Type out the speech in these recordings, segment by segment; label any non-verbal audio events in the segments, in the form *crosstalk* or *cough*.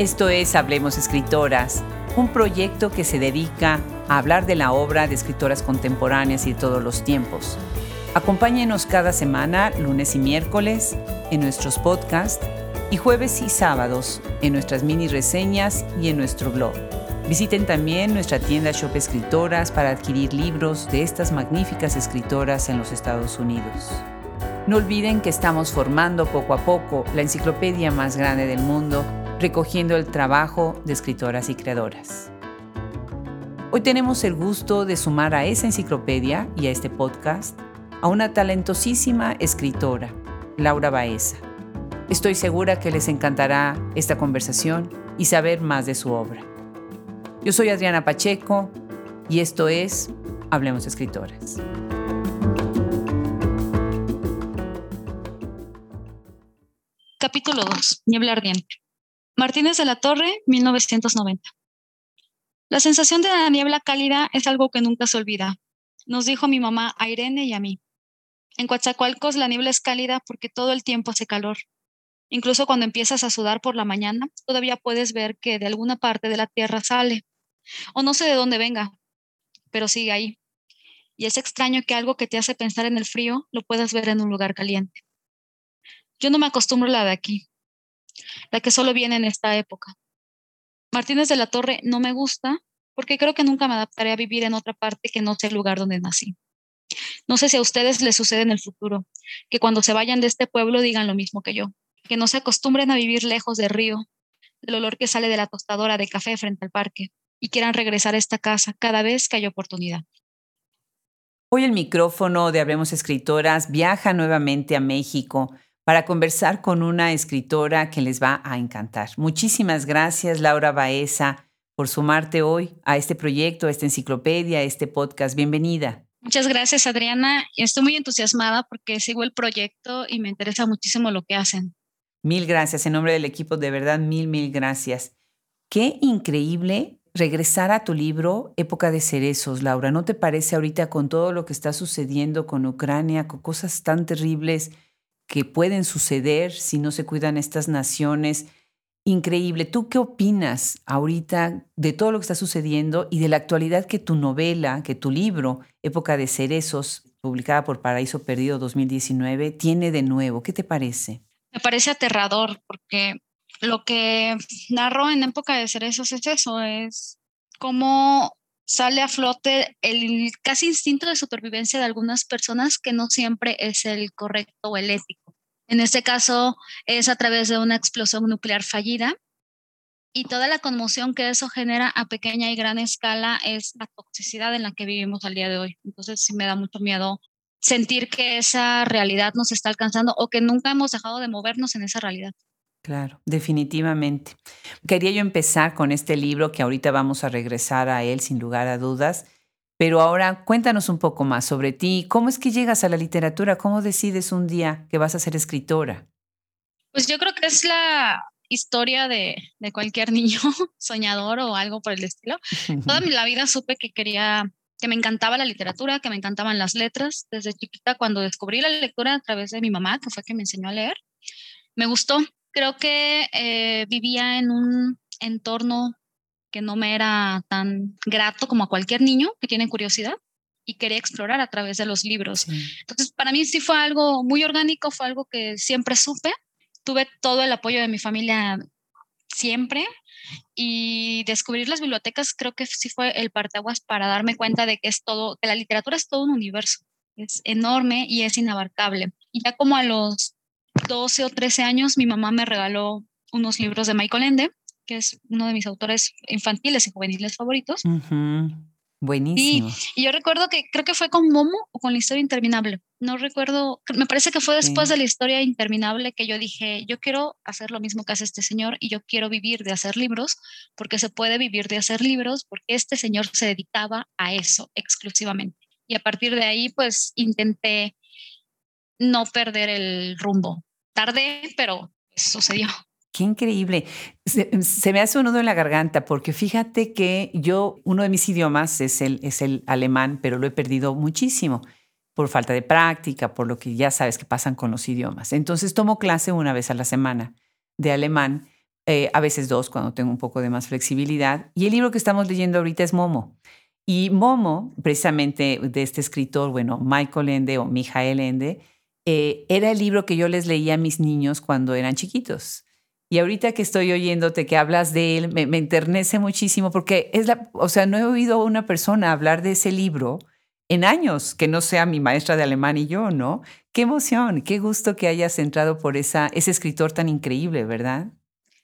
Esto es Hablemos Escritoras, un proyecto que se dedica a hablar de la obra de escritoras contemporáneas y de todos los tiempos. Acompáñenos cada semana, lunes y miércoles, en nuestros podcasts y jueves y sábados en nuestras mini reseñas y en nuestro blog. Visiten también nuestra tienda Shop Escritoras para adquirir libros de estas magníficas escritoras en los Estados Unidos. No olviden que estamos formando poco a poco la enciclopedia más grande del mundo, recogiendo el trabajo de escritoras y creadoras. Hoy tenemos el gusto de sumar a esa enciclopedia y a este podcast a una talentosísima escritora, Laura Baeza. Estoy segura que les encantará esta conversación y saber más de su obra. Yo soy Adriana Pacheco y esto es Hablemos Escritoras. Capítulo 2. Niebla ardiente. Martínez de la Torre, 1990. La sensación de la niebla cálida es algo que nunca se olvida, nos dijo mi mamá a Irene y a mí. En Coatzacoalcos la niebla es cálida porque todo el tiempo hace calor. Incluso cuando empiezas a sudar por la mañana, todavía puedes ver que de alguna parte de la tierra sale. O no sé de dónde venga, pero sigue ahí. Y es extraño que algo que te hace pensar en el frío lo puedas ver en un lugar caliente. Yo no me acostumbro a la de aquí, la que solo viene en esta época. Martínez de la Torre no me gusta porque creo que nunca me adaptaré a vivir en otra parte que no sea el lugar donde nací. No sé si a ustedes les sucede en el futuro, que cuando se vayan de este pueblo digan lo mismo que yo, que no se acostumbren a vivir lejos del río, del olor que sale de la tostadora de café frente al parque, y quieran regresar a esta casa cada vez que haya oportunidad. Hoy el micrófono de Hablemos Escritoras viaja nuevamente a México para conversar con una escritora que les va a encantar. Muchísimas gracias, Laura Baeza, por sumarte hoy a este proyecto, a esta enciclopedia, a este podcast. Bienvenida. Muchas gracias, Adriana. Estoy muy entusiasmada porque sigo el proyecto y me interesa muchísimo lo que hacen. Mil gracias. En nombre del equipo, de verdad, mil, mil gracias. Qué increíble regresar a tu libro Época de Cerezos, Laura. ¿No te parece ahorita con todo lo que está sucediendo con Ucrania, con cosas tan terribles? Que pueden suceder si no se cuidan estas naciones. Increíble. ¿Tú qué opinas ahorita de todo lo que está sucediendo y de la actualidad que tu novela, que tu libro, Época de Cerezos, publicada por Paraíso Perdido 2019, tiene de nuevo? ¿Qué te parece? Me parece aterrador porque lo que narro en Época de Cerezos es eso, es cómo sale a flote el casi instinto de supervivencia de algunas personas que no siempre es el correcto o el ético. En este caso es a través de una explosión nuclear fallida y toda la conmoción que eso genera a pequeña y gran escala es la toxicidad en la que vivimos al día de hoy. Entonces sí me da mucho miedo sentir que esa realidad nos está alcanzando o que nunca hemos dejado de movernos en esa realidad. Claro, definitivamente. Quería yo empezar con este libro que ahorita vamos a regresar a él sin lugar a dudas, pero ahora cuéntanos un poco más sobre ti. ¿Cómo es que llegas a la literatura? ¿Cómo decides un día que vas a ser escritora? Pues yo creo que es la historia de, de cualquier *laughs* niño soñador o algo por el estilo. Toda mi *laughs* la vida supe que quería, que me encantaba la literatura, que me encantaban las letras. Desde chiquita, cuando descubrí la lectura a través de mi mamá, que fue que me enseñó a leer, me gustó creo que eh, vivía en un entorno que no me era tan grato como a cualquier niño que tiene curiosidad y quería explorar a través de los libros. Entonces, para mí sí fue algo muy orgánico, fue algo que siempre supe. Tuve todo el apoyo de mi familia siempre y descubrir las bibliotecas creo que sí fue el parteaguas para darme cuenta de que es todo, que la literatura es todo un universo, es enorme y es inabarcable. Y ya como a los 12 o 13 años, mi mamá me regaló unos libros de Michael Ende, que es uno de mis autores infantiles y juveniles favoritos. Buenísimo. Y, yo recuerdo que creo que fue con Momo o con la historia interminable. No recuerdo, me parece que fue después de la historia interminable que yo dije, yo quiero hacer lo mismo que hace este señor y yo quiero vivir de hacer libros, porque se puede vivir de hacer libros, porque este señor se dedicaba a eso exclusivamente. Y a partir de ahí, pues intenté no perder el rumbo. Tardé, pero sucedió. Qué increíble. Se, me hace un nudo en la garganta porque fíjate que yo, uno de mis idiomas es el, es el alemán, pero lo he perdido muchísimo por falta de práctica, por lo que ya sabes que pasan con los idiomas. Entonces tomo clase una vez a la semana de alemán, eh, a veces dos cuando tengo un poco de más flexibilidad. Y el libro que estamos leyendo ahorita es Momo. Y Momo, precisamente de este escritor, bueno, Michael Ende o Mijael Ende, eh, era el libro que yo les leía a mis niños cuando eran chiquitos. Y ahorita que estoy oyéndote que hablas de él, me, me, enternece muchísimo porque es la, o sea, no he oído a una persona hablar de ese libro en años, que no sea mi maestra de alemán y yo, ¿no? Qué emoción, qué gusto que hayas entrado por esa, ese escritor tan increíble, ¿verdad?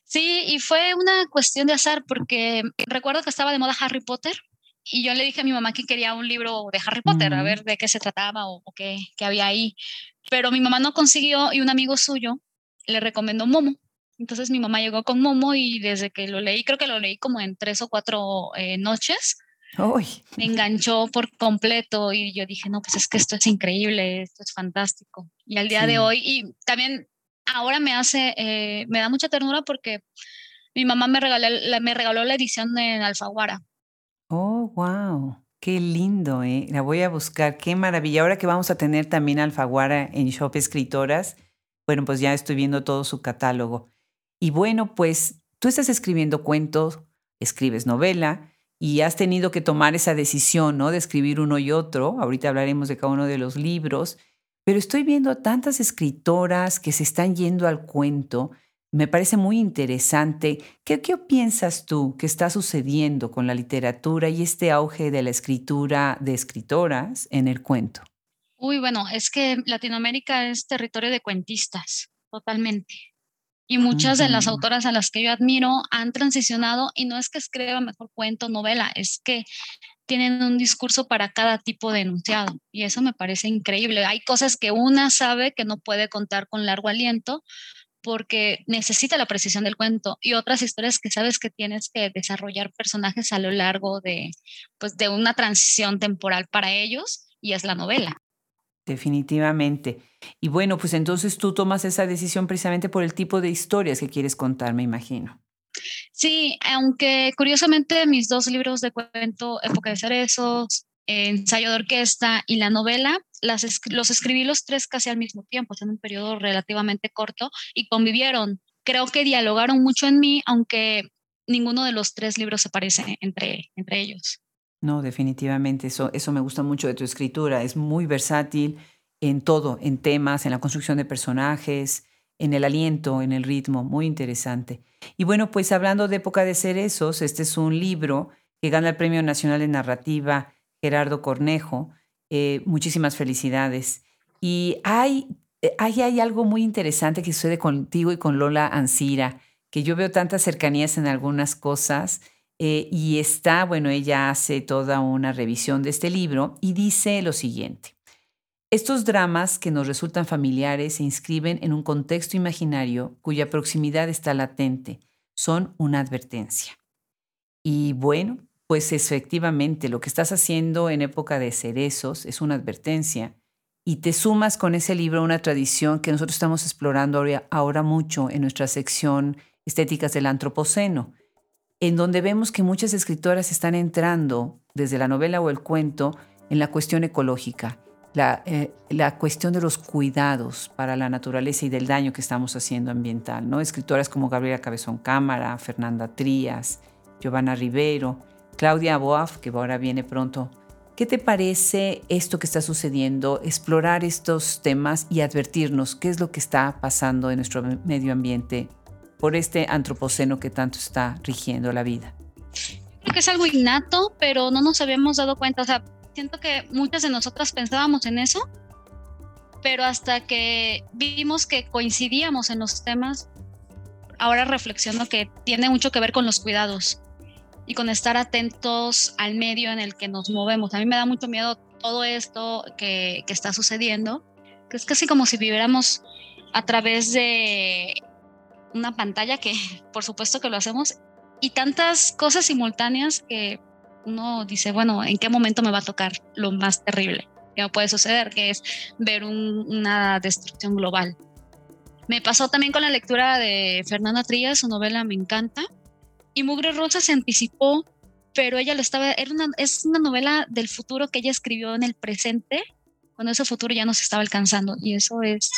Sí, y fue una cuestión de azar porque recuerdo que estaba de moda Harry Potter y yo le dije a mi mamá que quería un libro de Harry Potter, a ver de qué se trataba o, qué, qué, había ahí. Pero mi mamá no consiguió y un amigo suyo le recomendó Momo. Entonces mi mamá llegó con Momo y desde que lo leí, creo que lo leí como en tres o cuatro eh, noches, me enganchó por completo y yo dije, no, pues es que esto es increíble, esto es fantástico. Y al día de hoy, y también ahora me hace, eh, me da mucha ternura porque mi mamá me regaló, me regaló la edición en Alfaguara. Oh, wow. Qué lindo, ¿eh? La voy a buscar, qué maravilla. Ahora que vamos a tener también Alfaguara en Shop Escritoras, bueno, pues ya estoy viendo todo su catálogo. Y bueno, pues tú estás escribiendo cuentos, escribes novela, y has tenido que tomar esa decisión, ¿no? De escribir uno y otro. Ahorita hablaremos de cada uno de los libros, pero estoy viendo tantas escritoras que se están yendo al cuento. Me parece muy interesante. ¿Qué, ¿Qué piensas tú que está sucediendo con la literatura y este auge de la escritura de escritoras en el cuento? Uy, bueno, es que Latinoamérica es territorio de cuentistas, totalmente. Y muchas de las autoras a las que yo admiro han transicionado y no es que escriban mejor cuento, novela, es que tienen un discurso para cada tipo de enunciado y eso me parece increíble. Hay cosas que una sabe que no puede contar con largo aliento porque necesita la precisión del cuento y otras historias que sabes que tienes que desarrollar personajes a lo largo de, pues, de una transición temporal para ellos y es la novela. Definitivamente. Y bueno, pues entonces tú tomas esa decisión precisamente por el tipo de historias que quieres contar, me imagino. Sí, aunque curiosamente mis dos libros de cuento, Época de Cerezos, Ensayo de Orquesta y la novela, los escribí los tres casi al mismo tiempo, en un periodo relativamente corto y convivieron. Creo que dialogaron mucho en mí, aunque ninguno de los tres libros se parece entre, entre ellos. No, definitivamente, eso, eso me gusta mucho de tu escritura. Es muy versátil en todo, en temas, en la construcción de personajes, en el aliento, en el ritmo, muy interesante. Y bueno, pues hablando de época de cerezos, este es un libro que gana el Premio Nacional de Narrativa Gerardo Cornejo. Eh, muchísimas felicidades. Y hay, eh, hay, algo muy interesante que sucede contigo y con Lola Ancira, que yo veo tantas cercanías en algunas cosas eh, y está, bueno, ella hace toda una revisión de este libro y dice lo siguiente. Estos dramas que nos resultan familiares se inscriben en un contexto imaginario cuya proximidad está latente, son una advertencia. Y bueno, pues efectivamente lo que estás haciendo en época de cerezos es una advertencia y te sumas con ese libro a una tradición que nosotros estamos explorando ahora mucho en nuestra sección Estéticas del Antropoceno en donde vemos que muchas escritoras están entrando desde la novela o el cuento en la cuestión ecológica, la, eh, la, cuestión de los cuidados para la naturaleza y del daño que estamos haciendo ambiental. ¿no? Escritoras como Gabriela Cabezón Cámara, Fernanda Trías, Giovanna Rivero, Claudia Boaf, que ahora viene pronto. ¿Qué te parece esto que está sucediendo, explorar estos temas y advertirnos qué es lo que está pasando en nuestro medio ambiente por este antropoceno que tanto está rigiendo la vida? Creo que es algo innato, pero no nos habíamos dado cuenta. O sea, siento que muchas de nosotras pensábamos en eso, pero hasta que vimos que coincidíamos en los temas, ahora reflexiono que tiene mucho que ver con los cuidados y con estar atentos al medio en el que nos movemos. A mí me da mucho miedo todo esto que, está sucediendo, que es casi como si viviéramos a través de una pantalla que *laughs* por supuesto que lo hacemos y tantas cosas simultáneas que uno dice, bueno, ¿en qué momento me va a tocar lo más terrible que me puede suceder? Que es ver una destrucción global. Me pasó también con la lectura de Fernanda Trías, su novela me encanta. Y Mugre Rosa se anticipó, pero ella lo estaba, era una, es una novela del futuro que ella escribió en el presente, cuando ese futuro ya nos estaba alcanzando. Y eso es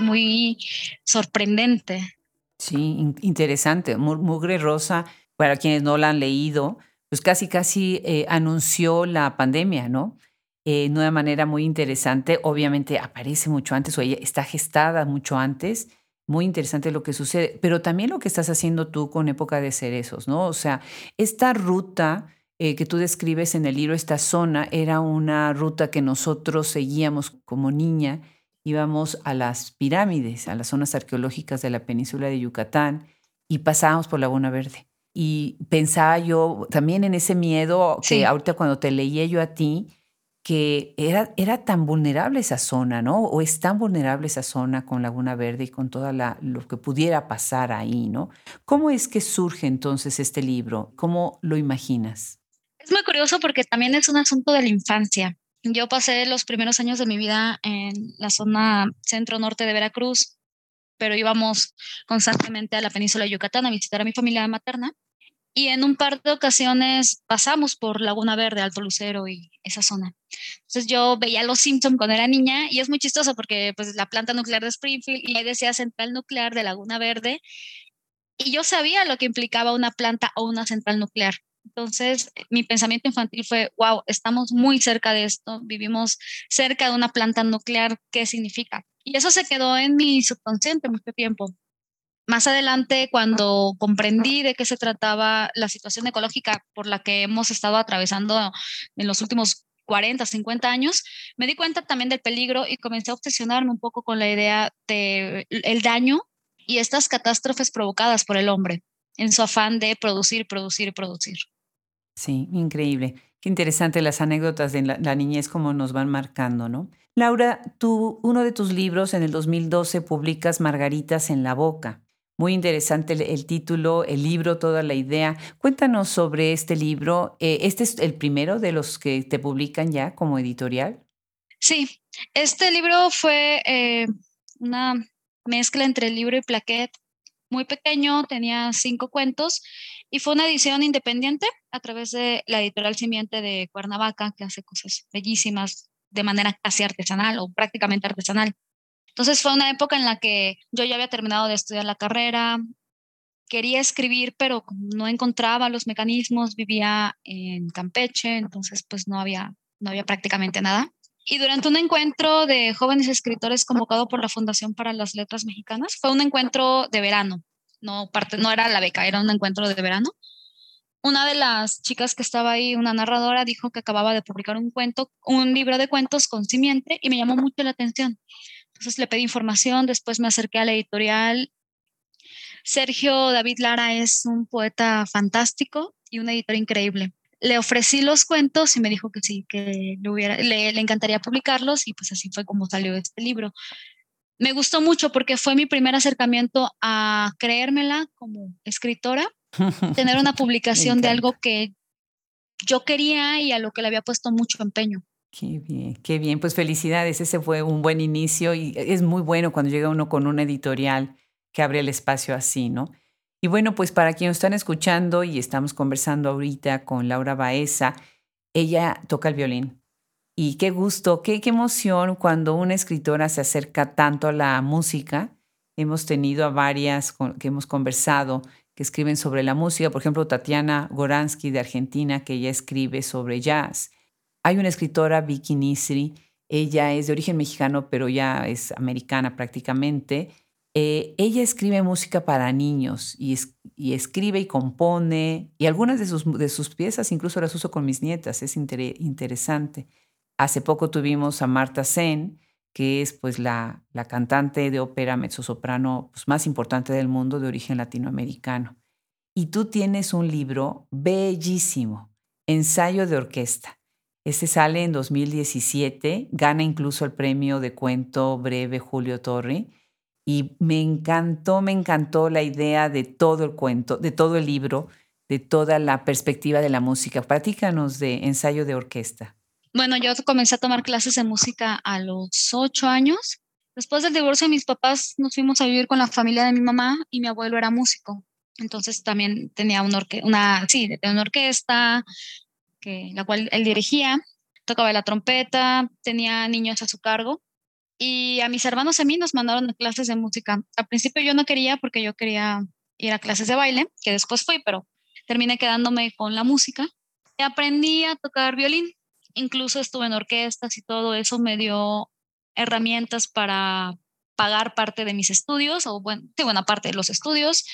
muy sorprendente. Sí, interesante. Mugre Rosa, para quienes no la han leído, pues casi, casi eh, anunció la pandemia, ¿no? Eh, de una manera muy interesante. Obviamente aparece mucho antes o ella está gestada mucho antes. Muy interesante lo que sucede, pero también lo que estás haciendo tú con Época de Cerezos, ¿no? O sea, esta ruta eh, que tú describes en el libro, esta zona, era una ruta que nosotros seguíamos como niña. Íbamos a las pirámides, a las zonas arqueológicas de la península de Yucatán y pasábamos por Laguna Verde. Y pensaba yo también en ese miedo que ahorita cuando te leía yo a ti, que era, era tan vulnerable esa zona, ¿no? O es tan vulnerable esa zona con Laguna Verde y con todo lo que pudiera pasar ahí, ¿no? ¿Cómo es que surge entonces este libro? ¿Cómo lo imaginas? Es muy curioso porque también es un asunto de la infancia. Yo pasé los primeros años de mi vida en la zona centro-norte de Veracruz, pero íbamos constantemente a la península de Yucatán a visitar a mi familia materna. Y en un par de ocasiones pasamos por Laguna Verde, Alto Lucero y esa zona. Entonces yo veía los Simpson cuando era niña y es muy chistoso porque pues la planta nuclear de Springfield y ahí decía central nuclear de Laguna Verde y yo sabía lo que implicaba una planta o una central nuclear. Entonces, mi pensamiento infantil fue, wow, estamos muy cerca de esto, vivimos cerca de una planta nuclear, ¿qué significa? Y eso se quedó en mi subconsciente mucho tiempo. Más adelante, cuando comprendí de qué se trataba la situación ecológica por la que hemos estado atravesando en los últimos 40, 50 años, me di cuenta también del peligro y comencé a obsesionarme un poco con la idea de el daño y estas catástrofes provocadas por el hombre en su afán de producir, producir, producir. Sí, increíble. Qué interesante las anécdotas de la, la, niñez como nos van marcando, ¿no? Laura, tú, uno de tus libros en el 2012 publicas Margaritas en la boca. Muy interesante el, título, el libro, toda la idea. Cuéntanos sobre este libro. Eh, ¿Este es el primero de los que te publican ya como editorial? Sí, este libro fue eh, una mezcla entre libro y plaquet muy pequeño, tenía cinco cuentos y fue una edición independiente a través de la editorial Simiente de Cuernavaca, que hace cosas bellísimas de manera casi artesanal o prácticamente artesanal. Entonces fue una época en la que yo ya había terminado de estudiar la carrera, quería escribir, pero no encontraba los mecanismos, vivía en Campeche, entonces pues no había, no había prácticamente nada. Y durante un encuentro de jóvenes escritores convocado por la Fundación para las Letras Mexicanas, fue un encuentro de verano, no, parte, no era la beca, era un encuentro de verano. Una de las chicas que estaba ahí, una narradora, dijo que acababa de publicar un cuento, un libro de cuentos con simiente y me llamó mucho la atención. Entonces le pedí información, después me acerqué a la editorial. Sergio David Lara es un poeta fantástico y un editor increíble. Le ofrecí los cuentos y me dijo que sí, que le, hubiera, le, le encantaría publicarlos y pues así fue como salió este libro. Me gustó mucho porque fue mi primer acercamiento a creérmela como escritora, *laughs* tener una publicación de algo que yo quería y a lo que le había puesto mucho empeño. Qué bien, qué bien. Pues felicidades, ese fue un buen inicio y es muy bueno cuando llega uno con una editorial que abre el espacio así, ¿no? Y bueno, pues para quienes están escuchando y estamos conversando ahorita con Laura Baeza, ella toca el violín. Y qué gusto, qué, emoción cuando una escritora se acerca tanto a la música. Hemos tenido a varias que hemos conversado que escriben sobre la música, por ejemplo, Tatiana Goransky de Argentina, que ella escribe sobre jazz. Hay una escritora, Vicky Nisri, ella es de origen mexicano, pero ya es americana prácticamente. Eh, ella escribe música para niños y, escribe y compone, y algunas de sus, piezas incluso las uso con mis nietas, es interesante. Hace poco tuvimos a Marta Sen, que es pues la, la cantante de ópera mezzosoprano pues, más importante del mundo de origen latinoamericano. Y tú tienes un libro bellísimo, Ensayo de Orquesta. Este sale en 2017, gana incluso el premio de cuento breve Julio Torri. Y me encantó, me encantó la idea de todo el cuento, de todo el libro, de toda la perspectiva de la música. Platícanos de ensayo de orquesta. Bueno, yo comencé a tomar clases de música a los ocho años. Después del divorcio de mis papás, nos fuimos a vivir con la familia de mi mamá y mi abuelo era músico. Entonces también tenía una, una, sí, tenía una orquesta, la cual él dirigía, tocaba la trompeta, tenía niños a su cargo. Y a mis hermanos y a mí nos mandaron clases de música. Al principio yo no quería porque yo quería ir a clases de baile, que después fui, pero terminé quedándome con la música. Aprendí a tocar violín. Incluso estuve en orquestas y todo eso me dio herramientas para pagar parte de mis estudios, o bueno, sí, buena parte de los estudios,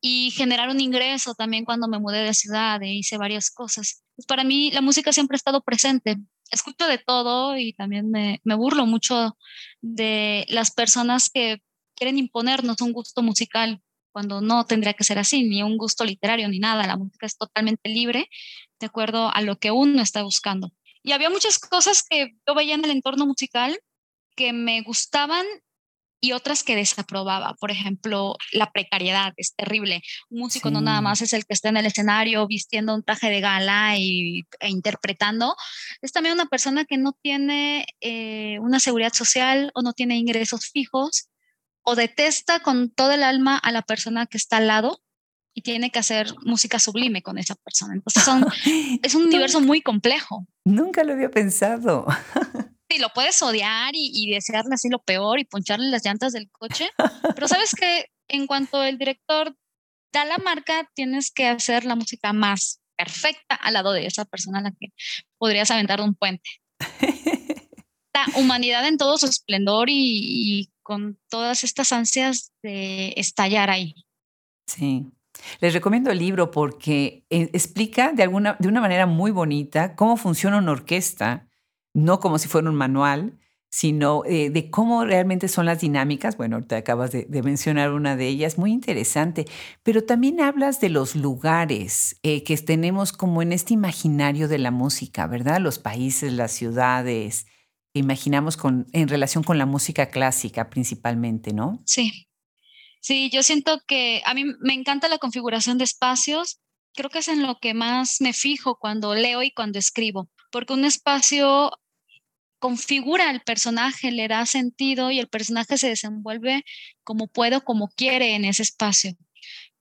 y generar un ingreso también cuando me mudé de ciudad e hice varias cosas. Pues para mí la música siempre ha estado presente. Escucho de todo y también me, me burlo mucho de las personas que quieren imponernos un gusto musical cuando no tendría que ser así, ni un gusto literario ni nada. La música es totalmente libre de acuerdo a lo que uno está buscando. Y había muchas cosas que yo veía en el entorno musical que me gustaban y otras que desaprobaba. Por ejemplo, la precariedad es terrible. Un músico no nada más es el que está en el escenario vistiendo un traje de gala y, e interpretando, es también una persona que no tiene eh, una seguridad social o no tiene ingresos fijos o detesta con todo el alma a la persona que está al lado y tiene que hacer música sublime con esa persona. Entonces *laughs* es un universo muy complejo. Nunca lo había pensado. *laughs* Sí, lo puedes odiar y, desearle así lo peor y poncharle las llantas del coche, *laughs* pero sabes que en cuanto el director da la marca, tienes que hacer la música más perfecta al lado de esa persona a la que podrías aventar un puente. *laughs* La humanidad en todo su esplendor y, con todas estas ansias de estallar ahí. Sí. Les recomiendo el libro porque eh, explica de, alguna, de una manera muy bonita cómo funciona una orquesta no como si fuera un manual, sino eh, de cómo realmente son las dinámicas. Bueno, te acabas de, mencionar una de ellas, muy interesante, pero también hablas de los lugares eh, que tenemos como en este imaginario de la música, ¿verdad? Los países, las ciudades, que imaginamos con, en relación con la música clásica principalmente, ¿no? Sí. Sí, yo siento que a mí me encanta la configuración de espacios. Creo que es en lo que más me fijo cuando leo y cuando escribo, porque un espacio configura al personaje, le da sentido y el personaje se desenvuelve como puede como quiere en ese espacio.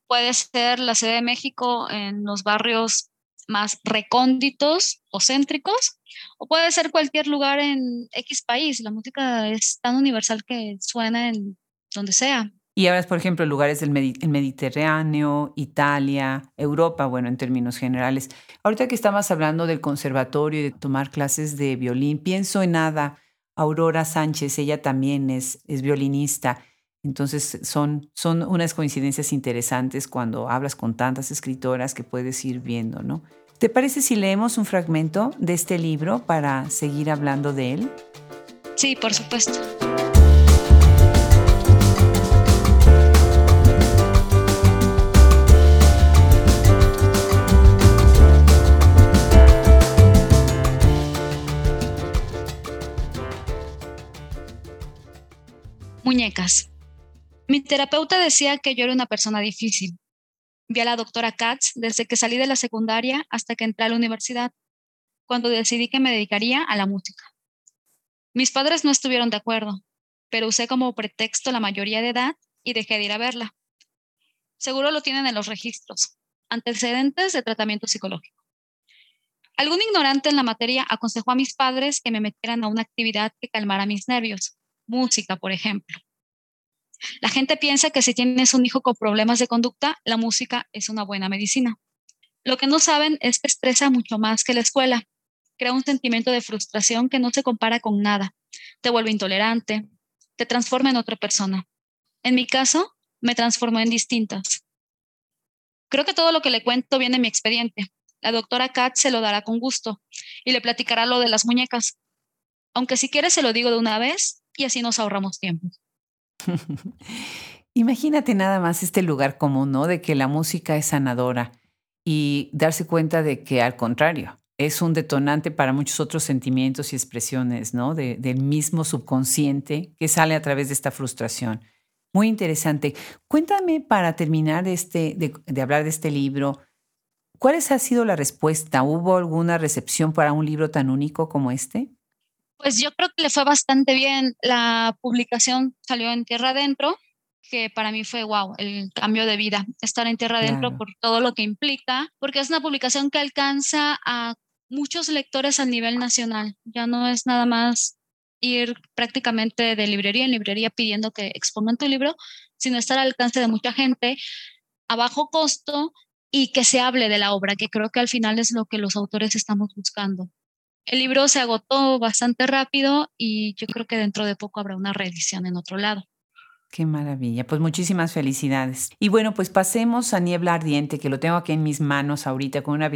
Puede ser la Ciudad de México en los barrios más recónditos o céntricos, o puede ser cualquier lugar en X país. La música es tan universal que suena en donde sea. Y hablas, por ejemplo, lugares del Mediterráneo, Italia, Europa, bueno, en términos generales. Ahorita que estabas hablando del conservatorio y de tomar clases de violín, pienso en nada. Aurora Sánchez, ella también es, es violinista. Entonces son, son unas coincidencias interesantes cuando hablas con tantas escritoras que puedes ir viendo, ¿no? ¿Te parece si leemos un fragmento de este libro para seguir hablando de él? Sí, por supuesto. Muñecas. Mi terapeuta decía que yo era una persona difícil. Vi a la doctora Katz desde que salí de la secundaria hasta que entré a la universidad, cuando decidí que me dedicaría a la música. Mis padres no estuvieron de acuerdo, pero usé como pretexto la mayoría de edad y dejé de ir a verla. Seguro lo tienen en los registros, antecedentes de tratamiento psicológico. Algún ignorante en la materia aconsejó a mis padres que me metieran a una actividad que calmara mis nervios, música, por ejemplo. La gente piensa que si tienes un hijo con problemas de conducta, la música es una buena medicina. Lo que no saben es que estresa mucho más que la escuela. Crea un sentimiento de frustración que no se compara con nada. Te vuelve intolerante, te transforma en otra persona. En mi caso, me transformó en distintas. Creo que todo lo que le cuento viene en mi expediente. La doctora Kat se lo dará con gusto y le platicará lo de las muñecas. Aunque si quiere se lo digo de una vez y así nos ahorramos tiempo. *laughs* Imagínate nada más este lugar común, ¿no? De que la música es sanadora y darse cuenta de que al contrario, es un detonante para muchos otros sentimientos y expresiones, ¿no? del mismo subconsciente que sale a través de esta frustración. Muy interesante. Cuéntame para terminar este, de, de hablar de este libro, ¿cuál ha sido la respuesta? ¿Hubo alguna recepción para un libro tan único como este? Pues yo creo que le fue bastante bien. La publicación salió en Tierra Adentro, que para mí fue wow, el cambio de vida, estar en Tierra Adentro por todo lo que implica, porque es una publicación que alcanza a muchos lectores a nivel nacional. Ya no es nada más ir prácticamente de librería en librería pidiendo que expongan tu libro, sino estar al alcance de mucha gente a bajo costo y que se hable de la obra, que creo que al final es lo que los autores estamos buscando. El libro se agotó bastante rápido y yo creo que dentro de poco habrá una reedición en otro lado. Qué maravilla. Pues muchísimas felicidades. Y bueno, pues pasemos a Niebla Ardiente, que lo tengo aquí en mis manos ahorita con una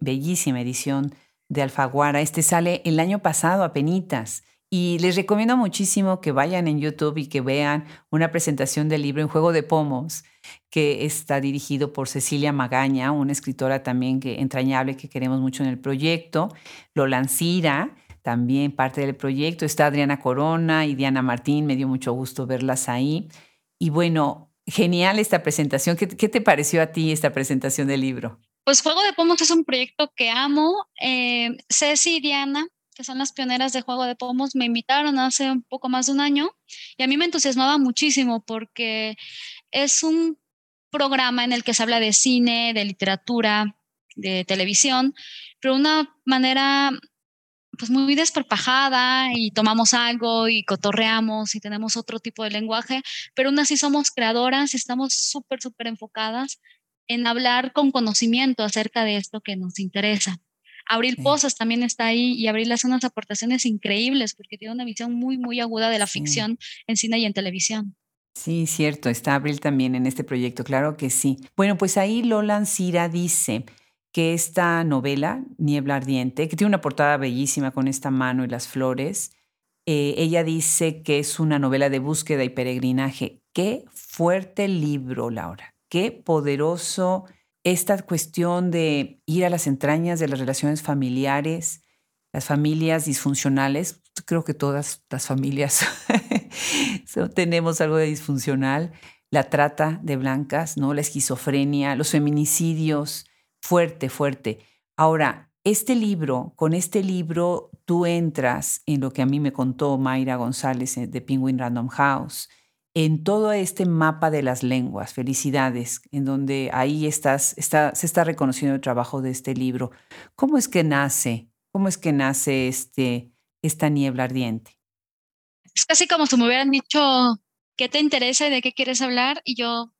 bellísima edición de Alfaguara. Este sale el año pasado a penitas. Y les recomiendo muchísimo que vayan en YouTube y que vean una presentación del libro en Juego de Pomos, que está dirigido por Cecilia Magaña, una escritora también que, entrañable que queremos mucho en el proyecto. Lola Cira, también parte del proyecto. Está Adriana Corona y Diana Martín, me dio mucho gusto verlas ahí. Y bueno, genial esta presentación. ¿Qué, te pareció a ti esta presentación del libro? Pues Juego de Pomos es un proyecto que amo. Eh, Ceci y Diana que son las pioneras de Juego de Pomos, me invitaron hace un poco más de un año y a mí me entusiasmaba muchísimo porque es un programa en el que se habla de cine, de literatura, de televisión, pero de una manera pues muy desperpajada y tomamos algo y cotorreamos y tenemos otro tipo de lenguaje, pero aún así somos creadoras y estamos súper, súper enfocadas en hablar con conocimiento acerca de esto que nos interesa. Abril Pozas también está ahí y Abril hace unas aportaciones increíbles porque tiene una visión muy, muy aguda de la ficción en cine y en televisión. Sí, cierto, está Abril también en este proyecto, claro que sí. Bueno, pues ahí Lola Ancira dice que esta novela, Niebla Ardiente, que tiene una portada bellísima con esta mano y las flores, eh, ella dice que es una novela de búsqueda y peregrinaje. Qué fuerte libro, Laura, qué poderoso esta cuestión de ir a las entrañas de las relaciones familiares, las familias disfuncionales, creo que todas las familias *laughs* tenemos algo de disfuncional, la trata de blancas, ¿no? la esquizofrenia, los feminicidios, fuerte, fuerte. Ahora, este libro, con este libro tú entras en lo que a mí me contó Mayra González eh, de Penguin Random House, en todo este mapa de las lenguas, felicidades, en donde ahí estás, está, se está reconociendo el trabajo de este libro. ¿Cómo es que nace? ¿Cómo es que nace este, esta niebla ardiente? Es casi como si me hubieran dicho, ¿qué te interesa y de qué quieres hablar? Y yo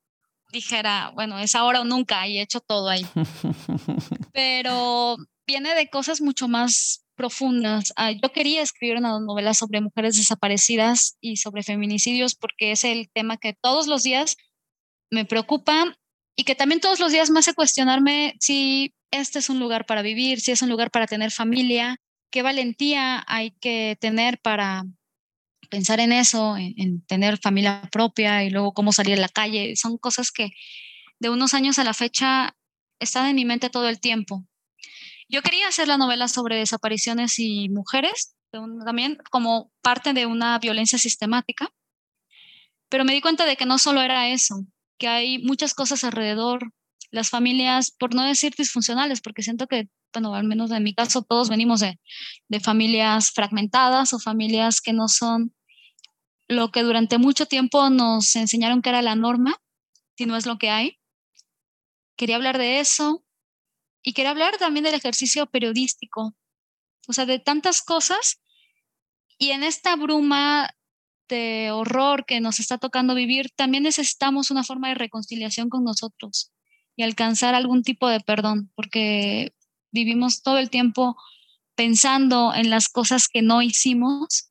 dijera, bueno, es ahora o nunca y he hecho todo ahí. *laughs* Pero viene de cosas mucho más profundas. Ah, yo quería escribir una novela sobre mujeres desaparecidas y sobre feminicidios porque es el tema que todos los días me preocupa y que también todos los días me hace cuestionarme si este es un lugar para vivir, si es un lugar para tener familia, qué valentía hay que tener para pensar en eso, en, en tener familia propia y luego cómo salir a la calle. Son cosas que de unos años a la fecha están en mi mente todo el tiempo yo quería hacer la novela sobre desapariciones y mujeres, también como parte de una violencia sistemática, pero me di cuenta de que no solo era eso, que hay muchas cosas alrededor, las familias, por no decir disfuncionales, porque siento que, bueno, al menos en mi caso, todos venimos de, de familias fragmentadas o familias que no son lo que durante mucho tiempo nos enseñaron que era la norma, si no es lo que hay. Quería hablar de eso, y quería hablar también del ejercicio periodístico, o sea, de tantas cosas. Y en esta bruma de horror que nos está tocando vivir, también necesitamos una forma de reconciliación con nosotros y alcanzar algún tipo de perdón, porque vivimos todo el tiempo pensando en las cosas que no hicimos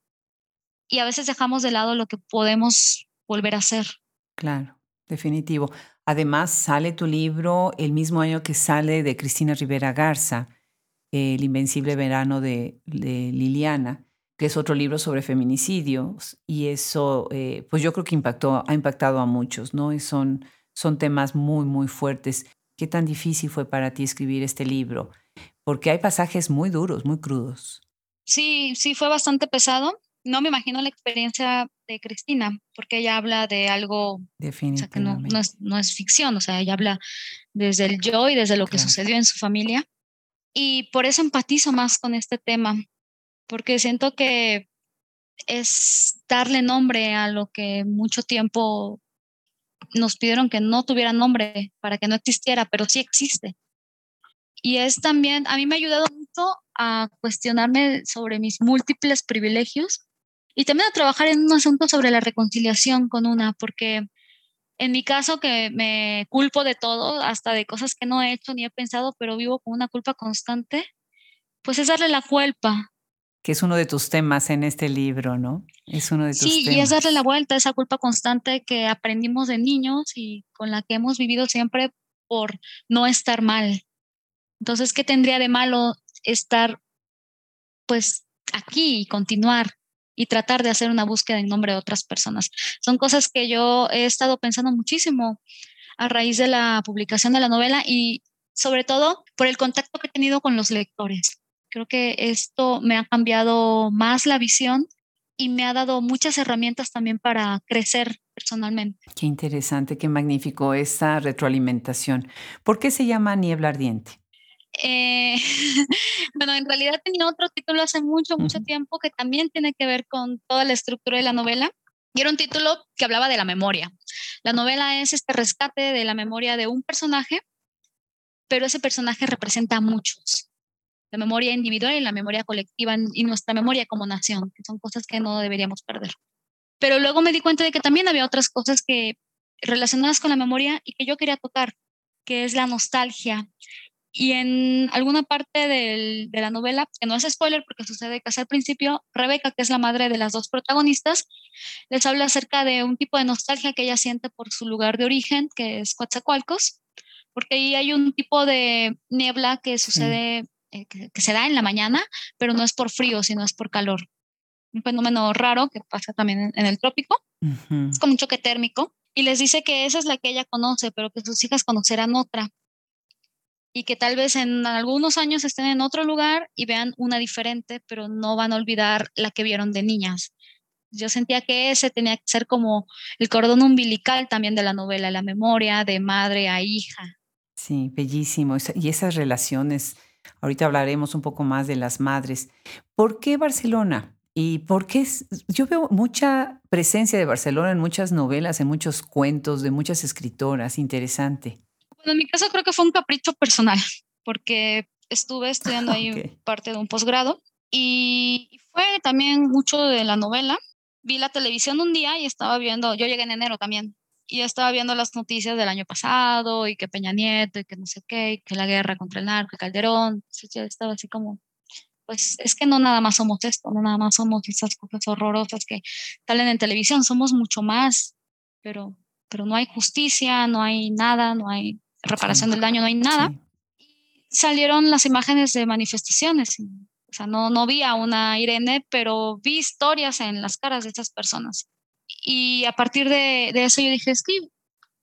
y a veces dejamos de lado lo que podemos volver a hacer. Claro, definitivo. Además, sale tu libro el mismo año que sale de Cristina Rivera Garza, El Invencible Verano de, Liliana, que es otro libro sobre feminicidios. Y eso, eh, pues yo creo que impactó, ha impactado a muchos, ¿no? Y son, son temas muy, muy fuertes. ¿Qué tan difícil fue para ti escribir este libro? Porque hay pasajes muy duros, muy crudos. Sí, sí, fue bastante pesado no me imagino la experiencia de Cristina, porque ella habla de algo que no, es, ficción, o sea, ella habla desde el yo y desde lo que sucedió en su familia. Y por eso empatizo más con este tema, porque siento que es darle nombre a lo que mucho tiempo nos pidieron que no tuviera nombre para que no existiera, pero sí existe. Y es también, a mí me ha ayudado mucho a cuestionarme sobre mis múltiples privilegios y también a trabajar en un asunto sobre la reconciliación con una, porque en mi caso que me culpo de todo, hasta de cosas que no he hecho ni he pensado, pero vivo con una culpa constante, pues es darle la culpa. Que es uno de tus temas en este libro, ¿no? Es uno de tus sí, y es darle la vuelta a esa culpa constante que aprendimos de niños y con la que hemos vivido siempre por no estar mal. Entonces, ¿qué tendría de malo estar pues aquí y continuar? Y tratar de hacer una búsqueda en nombre de otras personas. Son cosas que yo he estado pensando muchísimo a raíz de la publicación de la novela y sobre todo por el contacto que he tenido con los lectores. Creo que esto me ha cambiado más la visión y me ha dado muchas herramientas también para crecer personalmente. Qué interesante, qué magnífico esa retroalimentación. ¿Por qué se llama Niebla Ardiente? Eh, *laughs* bueno, en realidad tenía otro título hace mucho, mucho tiempo que también tiene que ver con toda la estructura de la novela. Y era un título que hablaba de la memoria. La novela es este rescate de la memoria de un personaje, pero ese personaje representa a muchos. La memoria individual y la memoria colectiva y nuestra memoria como nación, que son cosas que no deberíamos perder. Pero luego me di cuenta de que también había otras cosas que relacionadas con la memoria y que yo quería tocar, que es la nostalgia y en alguna parte de la novela, que no es spoiler porque sucede casi al principio, Rebeca, que es la madre de las dos protagonistas, les habla acerca de un tipo de nostalgia que ella siente por su lugar de origen, que es Coatzacoalcos, porque ahí hay un tipo de niebla que sucede, eh, que, se da en la mañana, pero no es por frío, sino es por calor. Un fenómeno raro que pasa también en, el trópico. Es como un choque térmico. Y les dice que esa es la que ella conoce, pero que sus hijas conocerán otra y que tal vez en algunos años estén en otro lugar y vean una diferente, pero no van a olvidar la que vieron de niñas. Yo sentía que ese tenía que ser como el cordón umbilical también de la novela, la memoria de madre a hija. Sí, bellísimo. Y esas relaciones, ahorita hablaremos un poco más de las madres. ¿Por qué Barcelona? ¿Y por qué? Yo veo mucha presencia de Barcelona en muchas novelas, en muchos cuentos de muchas escritoras. Interesante en mi caso creo que fue un capricho personal, porque estuve estudiando ahí *laughs* parte de un posgrado y fue también mucho de la novela. Vi la televisión un día y estaba viendo, yo llegué en enero también, y estaba viendo las noticias del año pasado y que Peña Nieto y que no sé qué, y que la guerra contra el narco, Calderón, yo estaba así como, pues es que no nada más somos esto, no nada más somos esas cosas horrorosas que salen en televisión, somos mucho más, pero, pero no hay justicia, no hay nada, no hay reparación del daño, no hay nada. Salieron las imágenes de manifestaciones. O sea, no, no vi a una Irene, pero vi historias en las caras de esas personas. Y a partir de, de eso yo dije, es que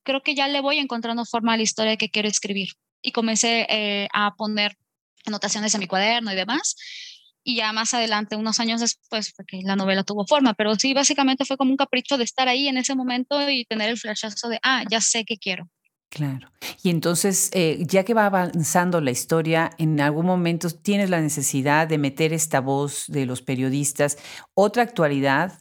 creo que ya le voy encontrando forma a la historia que quiero escribir. Y comencé eh, a poner anotaciones en mi cuaderno y demás. Y ya más adelante, unos años después, fue que la novela tuvo forma. Pero sí, básicamente fue como un capricho de estar ahí en ese momento y tener el flashazo de, ah, ya sé qué quiero. Claro. Y entonces, eh, ya que va avanzando la historia, en algún momento tienes la necesidad de meter esta voz de los periodistas. Otra actualidad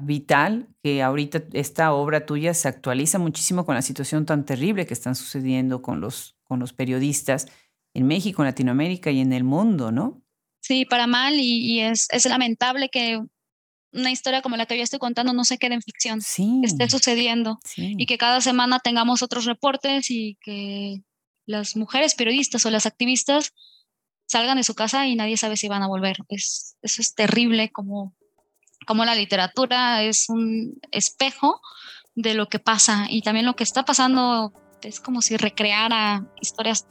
vital, que ahorita esta obra tuya se actualiza muchísimo con la situación tan terrible que están sucediendo con los, con los periodistas en México, en Latinoamérica y en el mundo, ¿no? Sí, para mal y, es lamentable que una historia como la que yo estoy contando no se quede en ficción, que esté sucediendo y que cada semana tengamos otros reportes y que las mujeres periodistas o las activistas salgan de su casa y nadie sabe si van a volver. Es, eso es terrible como, como la literatura es un espejo de lo que pasa y también lo que está pasando es como si recreara historias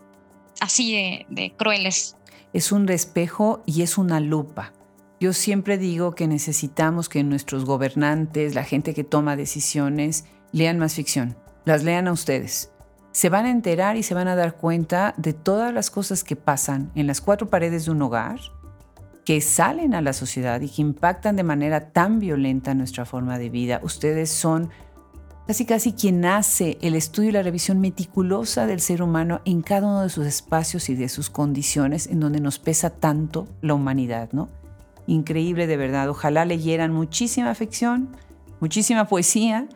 así de, de crueles. Es un espejo y es una lupa yo siempre digo que necesitamos que nuestros gobernantes, la gente que toma decisiones, lean más ficción. Las lean a ustedes. Se van a enterar y se van a dar cuenta de todas las cosas que pasan en las cuatro paredes de un hogar, que salen a la sociedad y que impactan de manera tan violenta nuestra forma de vida. Ustedes son casi casi quien hace el estudio y la revisión meticulosa del ser humano en cada uno de sus espacios y de sus condiciones en donde nos pesa tanto la humanidad, ¿no? Increíble de verdad. Ojalá leyeran muchísima ficción, muchísima poesía,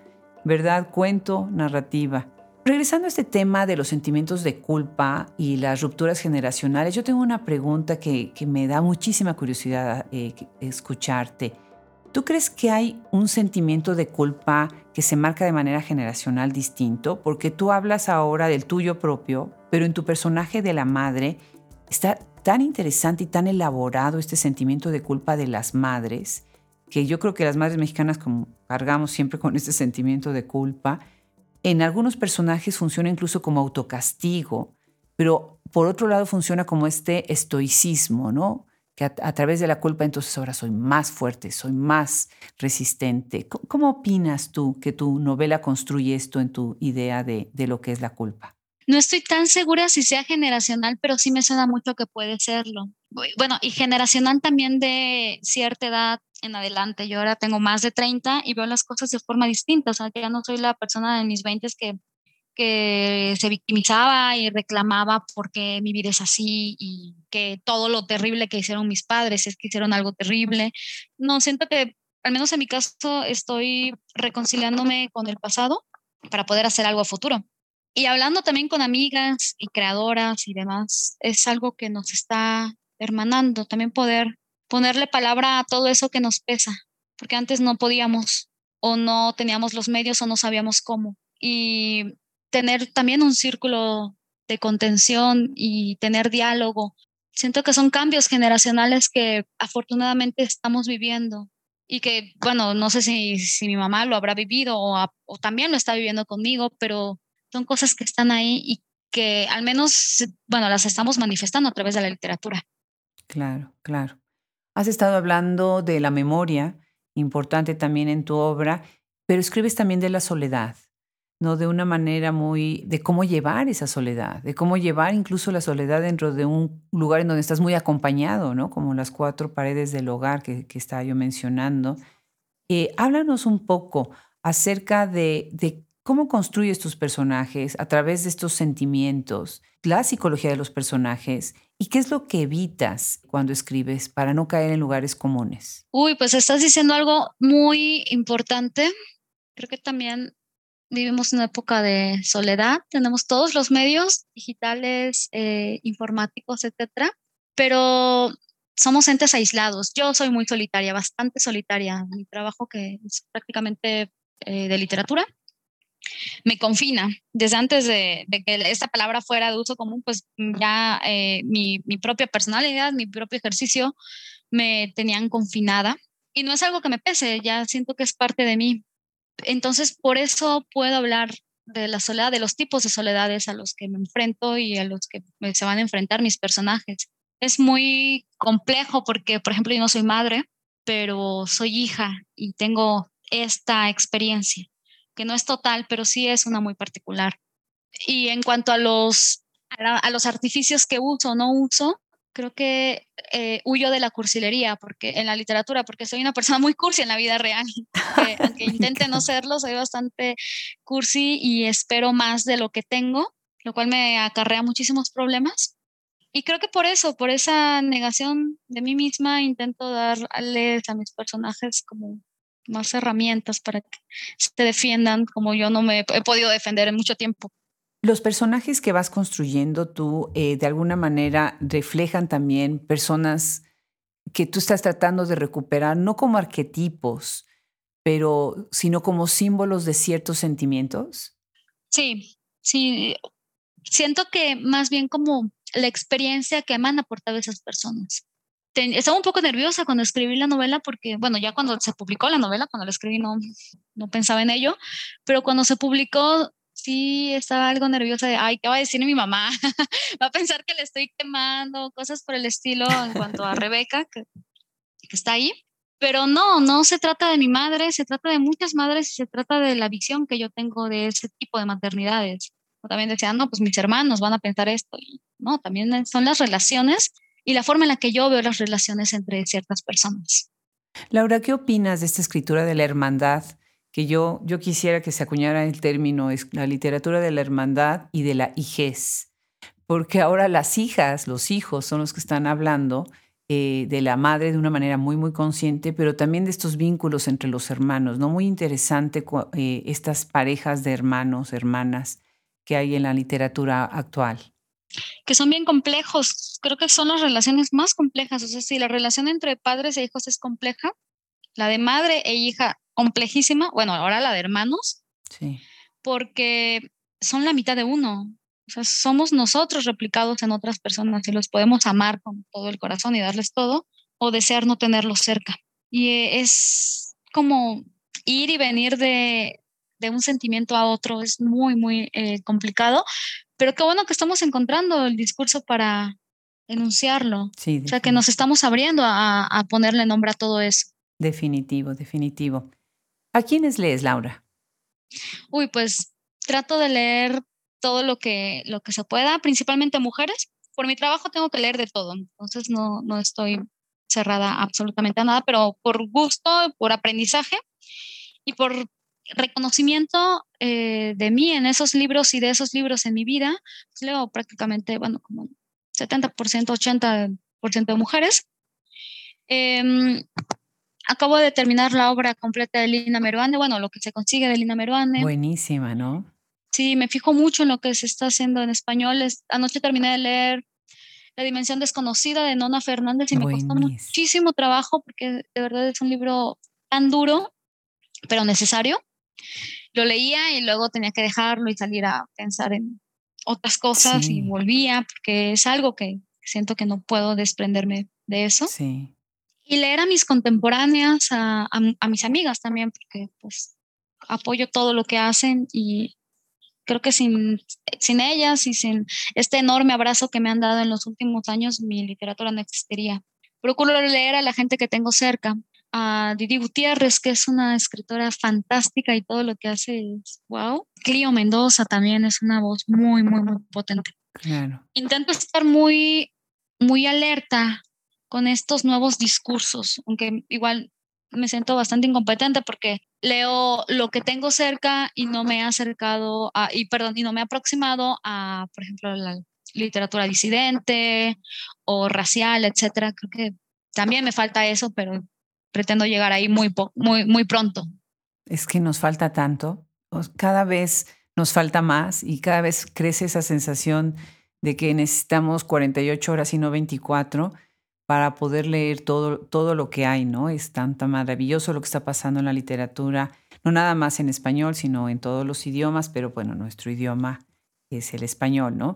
verdad, cuento, narrativa. Regresando a este tema de los sentimientos de culpa y las rupturas generacionales, yo tengo una pregunta que, me da muchísima curiosidad eh, escucharte. ¿Tú crees que hay un sentimiento de culpa que se marca de manera generacional distinto? Porque tú hablas ahora del tuyo propio, pero en tu personaje de la madre está tan interesante y tan elaborado este sentimiento de culpa de las madres, que yo creo que las madres mexicanas cargamos siempre con este sentimiento de culpa. En algunos personajes funciona incluso como autocastigo, pero por otro lado funciona como este estoicismo, ¿no? que a, través de la culpa entonces ahora soy más fuerte, soy más resistente. ¿Cómo, opinas tú que tu novela construye esto en tu idea de, de, lo que es la culpa? No estoy tan segura si sea generacional, pero sí me suena mucho que puede serlo. Bueno, y generacional también de cierta edad en adelante. Yo ahora tengo más de 30 y veo las cosas de forma distinta. O sea, ya no soy la persona de mis 20 que que se victimizaba y reclamaba porque mi vida es así y que todo lo terrible que hicieron mis padres es que hicieron algo terrible. No, siento que al menos en mi caso estoy reconciliándome con el pasado para poder hacer algo a futuro. Y hablando también con amigas y creadoras y demás, es algo que nos está hermanando, también poder ponerle palabra a todo eso que nos pesa, porque antes no podíamos o no teníamos los medios o no sabíamos cómo. Y tener también un círculo de contención y tener diálogo. Siento que son cambios generacionales que afortunadamente estamos viviendo y que, bueno, no sé si, si mi mamá lo habrá vivido o, o también lo está viviendo conmigo, pero son cosas que están ahí y que al menos, bueno, las estamos manifestando a través de la literatura. Claro, claro. Has estado hablando de la memoria, importante también en tu obra, pero escribes también de la soledad. ¿no? De una manera muy, de cómo llevar esa soledad, de cómo llevar incluso la soledad dentro de un lugar en donde estás muy acompañado, ¿no? Como las cuatro paredes del hogar que, que estaba yo mencionando. Eh, háblanos un poco acerca de, de cómo construyes tus personajes a través de estos sentimientos, la psicología de los personajes y qué es lo que evitas cuando escribes para no caer en lugares comunes. Uy, pues estás diciendo algo muy importante. Creo que también vivimos una época de soledad, tenemos todos los medios digitales, eh, informáticos, etcétera, pero somos entes aislados. Yo soy muy solitaria, bastante solitaria. Mi trabajo, que es prácticamente eh, de literatura, me confina. Desde antes de, que esta palabra fuera de uso común, pues ya eh, mi, mi propia personalidad, mi propio ejercicio me tenían confinada. Y no es algo que me pese, ya siento que es parte de mí. Entonces, por eso puedo hablar de la soledad, de los tipos de soledades a los que me enfrento y a los que se van a enfrentar mis personajes. Es muy complejo porque, por ejemplo, yo no soy madre, pero soy hija y tengo esta experiencia, que no es total, pero sí es una muy particular. Y en cuanto a los, a, los artificios que uso o no uso, creo que eh, huyo de la cursilería porque en la literatura, porque soy una persona muy cursi en la vida real. *laughs* aunque intente no serlo, soy bastante cursi y espero más de lo que tengo, lo cual me acarrea muchísimos problemas. Y creo que por eso, por esa negación de mí misma, intento darles a mis personajes como más herramientas para que se defiendan como yo no me he podido defender en mucho tiempo. Los personajes que vas construyendo tú eh, de alguna manera reflejan también personas que tú estás tratando de recuperar, no como arquetipos, pero sino como símbolos de ciertos sentimientos. Sí, sí. Siento que más bien como la experiencia que me han aportado esas personas. Estaba un poco nerviosa cuando escribí la novela porque, bueno, ya cuando se publicó la novela, cuando la escribí no, no pensaba en ello, pero cuando se publicó sí estaba algo nerviosa de, ay, ¿qué va a decir mi mamá? *laughs* va a pensar que le estoy quemando, cosas por el estilo en cuanto a Rebeca, que, está ahí. Pero no, no se trata de mi madre, se trata de muchas madres y se trata de la visión que yo tengo de ese tipo de maternidades. También decían, no, pues mis hermanos van a pensar esto. Y no, también son las relaciones y la forma en la que yo veo las relaciones entre ciertas personas. Laura, ¿qué opinas de esta escritura de la hermandad que yo, yo quisiera que se acuñara el término, es la literatura de la hermandad y de la hijez, porque ahora las hijas, los hijos son los que están hablando eh, de la madre de una manera muy, muy consciente, pero también de estos vínculos entre los hermanos, ¿no? Muy interesante eh, estas parejas de hermanos, hermanas que hay en la literatura actual. Que son bien complejos, creo que son las relaciones más complejas, o sea, si la relación entre padres e hijos es compleja, la de madre e hija complejísima, bueno, ahora la de hermanos, Sí. porque son la mitad de uno. O sea, somos nosotros replicados en otras personas y los podemos amar con todo el corazón y darles todo o desear no tenerlos cerca. Y eh, es como ir y venir de, de un sentimiento a otro, es muy, muy eh, complicado, pero qué bueno que estamos encontrando el discurso para enunciarlo. Sí, O sea, que nos estamos abriendo a, a ponerle nombre a todo eso. definitivo, definitivo. ¿A quiénes lees, Laura? Uy, pues trato de leer todo lo que, lo que se pueda, principalmente mujeres. Por mi trabajo tengo que leer de todo, entonces no, no estoy cerrada absolutamente a nada, pero por gusto, por aprendizaje y por reconocimiento eh, de mí en esos libros y de esos libros en mi vida, pues leo prácticamente, bueno, como 70%, 80% de mujeres. Em, acabo de terminar la obra completa de Lina Meruane, bueno, lo que se consigue de Lina Meruane. Buenísima, ¿no? Sí, me fijo mucho en lo que se está haciendo en español. Es- anoche terminé de leer La Dimensión Desconocida de Nona Fernández y me costó muchísimo trabajo porque de verdad es un libro tan duro, pero necesario. Lo leía y luego tenía que dejarlo y salir a pensar en otras cosas Sí. y volvía porque es algo que siento que no puedo desprenderme de eso. Sí. Y leer a mis contemporáneas, a, a- a mis amigas también, porque pues apoyo todo lo que hacen y creo que sin, sin ellas y sin este enorme abrazo que me han dado en los últimos años, mi literatura no existiría. Procuro leer a la gente que tengo cerca, a Didi Gutiérrez, que es una escritora fantástica y todo lo que hace es wow. Clio Mendoza también es una voz muy, muy, muy potente Claro. intento estar muy, muy alerta con estos nuevos discursos, aunque igual me siento bastante incompetente porque leo lo que tengo cerca y no me he acercado a, y perdón, y no me he aproximado a, por ejemplo, la literatura disidente o racial, etcétera. Creo que también me falta eso, pero pretendo llegar ahí muy, muy, muy pronto. Es que nos falta tanto. Cada vez nos falta más y cada vez crece esa sensación de que necesitamos 48 horas y no 24 para poder leer todo, todo lo que hay, ¿no? Es tan, tan maravilloso lo que está pasando en la literatura, no nada más en español, sino en todos los idiomas, pero bueno, nuestro idioma es el español, ¿no?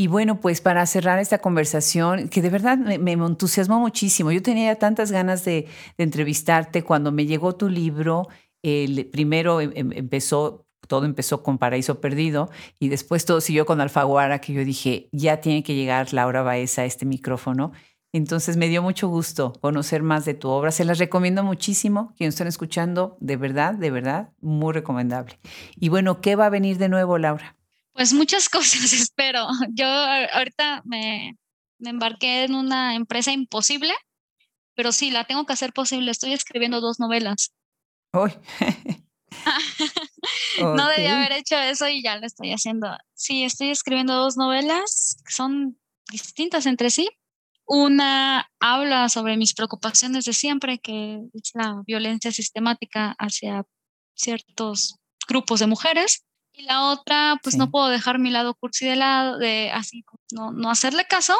Y bueno, pues para cerrar esta conversación, que de verdad me, entusiasmó muchísimo. Yo tenía tantas ganas de, de entrevistarte cuando me llegó tu libro. El primero em- em- empezó, todo empezó con Paraíso Perdido y después todo siguió con Alfaguara, que yo dije, ya tiene que llegar Laura Baeza a este micrófono. Entonces me dio mucho gusto conocer más de tu obra. Se las recomiendo muchísimo. Quienes están escuchando, de verdad, de verdad, muy recomendable. Y bueno, ¿qué va a venir de nuevo, Laura? Pues muchas *laughs* cosas espero. Yo ahorita me, me embarqué en una empresa imposible, pero sí, la tengo que hacer posible. Estoy escribiendo dos novelas. Hoy. *laughs* No debía haber hecho eso y ya lo estoy haciendo. Sí, estoy escribiendo dos novelas que son distintas entre sí. Una habla sobre mis preocupaciones de siempre, que es la violencia sistemática hacia ciertos grupos de mujeres. Y la otra, pues Sí. no puedo dejar mi lado cursi de lado, de así, no, no hacerle caso.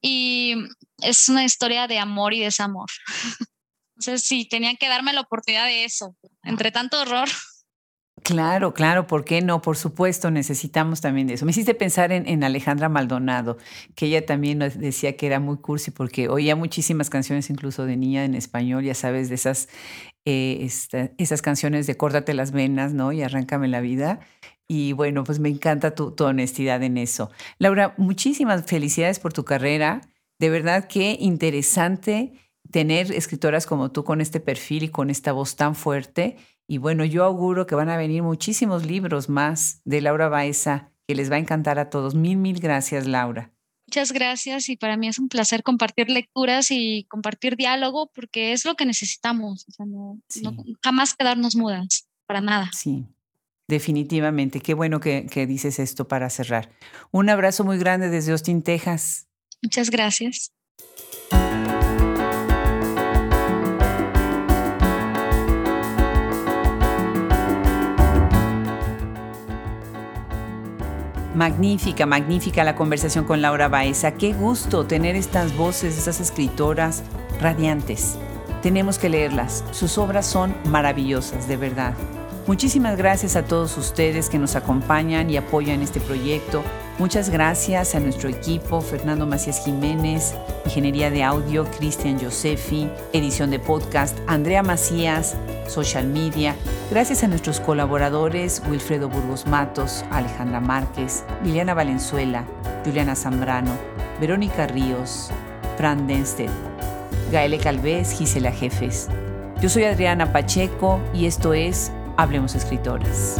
Y es una historia de amor y desamor. *laughs* Entonces, sí, tenía que darme la oportunidad de eso. Entre tanto horror, Claro, claro, ¿por qué no? Por supuesto, necesitamos también de eso. Me hiciste pensar en, en Alejandra Maldonado, que ella también decía que era muy cursi porque oía muchísimas canciones, incluso de niña en español, ya sabes, de esas, eh, esta- esas canciones de Córtate las venas, ¿no? Y arráncame la vida. Y bueno, pues me encanta tu, honestidad en eso. Laura, muchísimas felicidades por tu carrera. De verdad que interesante tener escritoras como tú con este perfil y con esta voz tan fuerte. Y bueno, yo auguro que van a venir muchísimos libros más de Laura Baeza que les va a encantar a todos. Mil, mil gracias, Laura. Muchas gracias y para mí es un placer compartir lecturas y compartir diálogo porque es lo que necesitamos. O sea, no, Sí. no- jamás quedarnos mudas, para nada. Sí, definitivamente. Qué bueno que, que dices esto para cerrar. Un abrazo muy grande desde Austin, Texas. Muchas gracias. Magnífica, magnífica la conversación con Laura Baeza. Qué gusto tener estas voces, estas escritoras radiantes. Tenemos que leerlas. Sus obras son maravillosas, de verdad. Muchísimas gracias a todos ustedes que nos acompañan y apoyan este proyecto. Muchas gracias a nuestro equipo, Fernando Macías Jiménez, Ingeniería de Audio, Cristian Josefi, edición de podcast, Andrea Macías, Social Media. Gracias a nuestros colaboradores, Wilfredo Burgos Matos, Alejandra Márquez, Liliana Valenzuela, Juliana Zambrano, Verónica Ríos, Fran Denstedt, Gaele Calvez, Gisela Jefes. Yo soy Adriana Pacheco y esto es Hablemos Escritoras.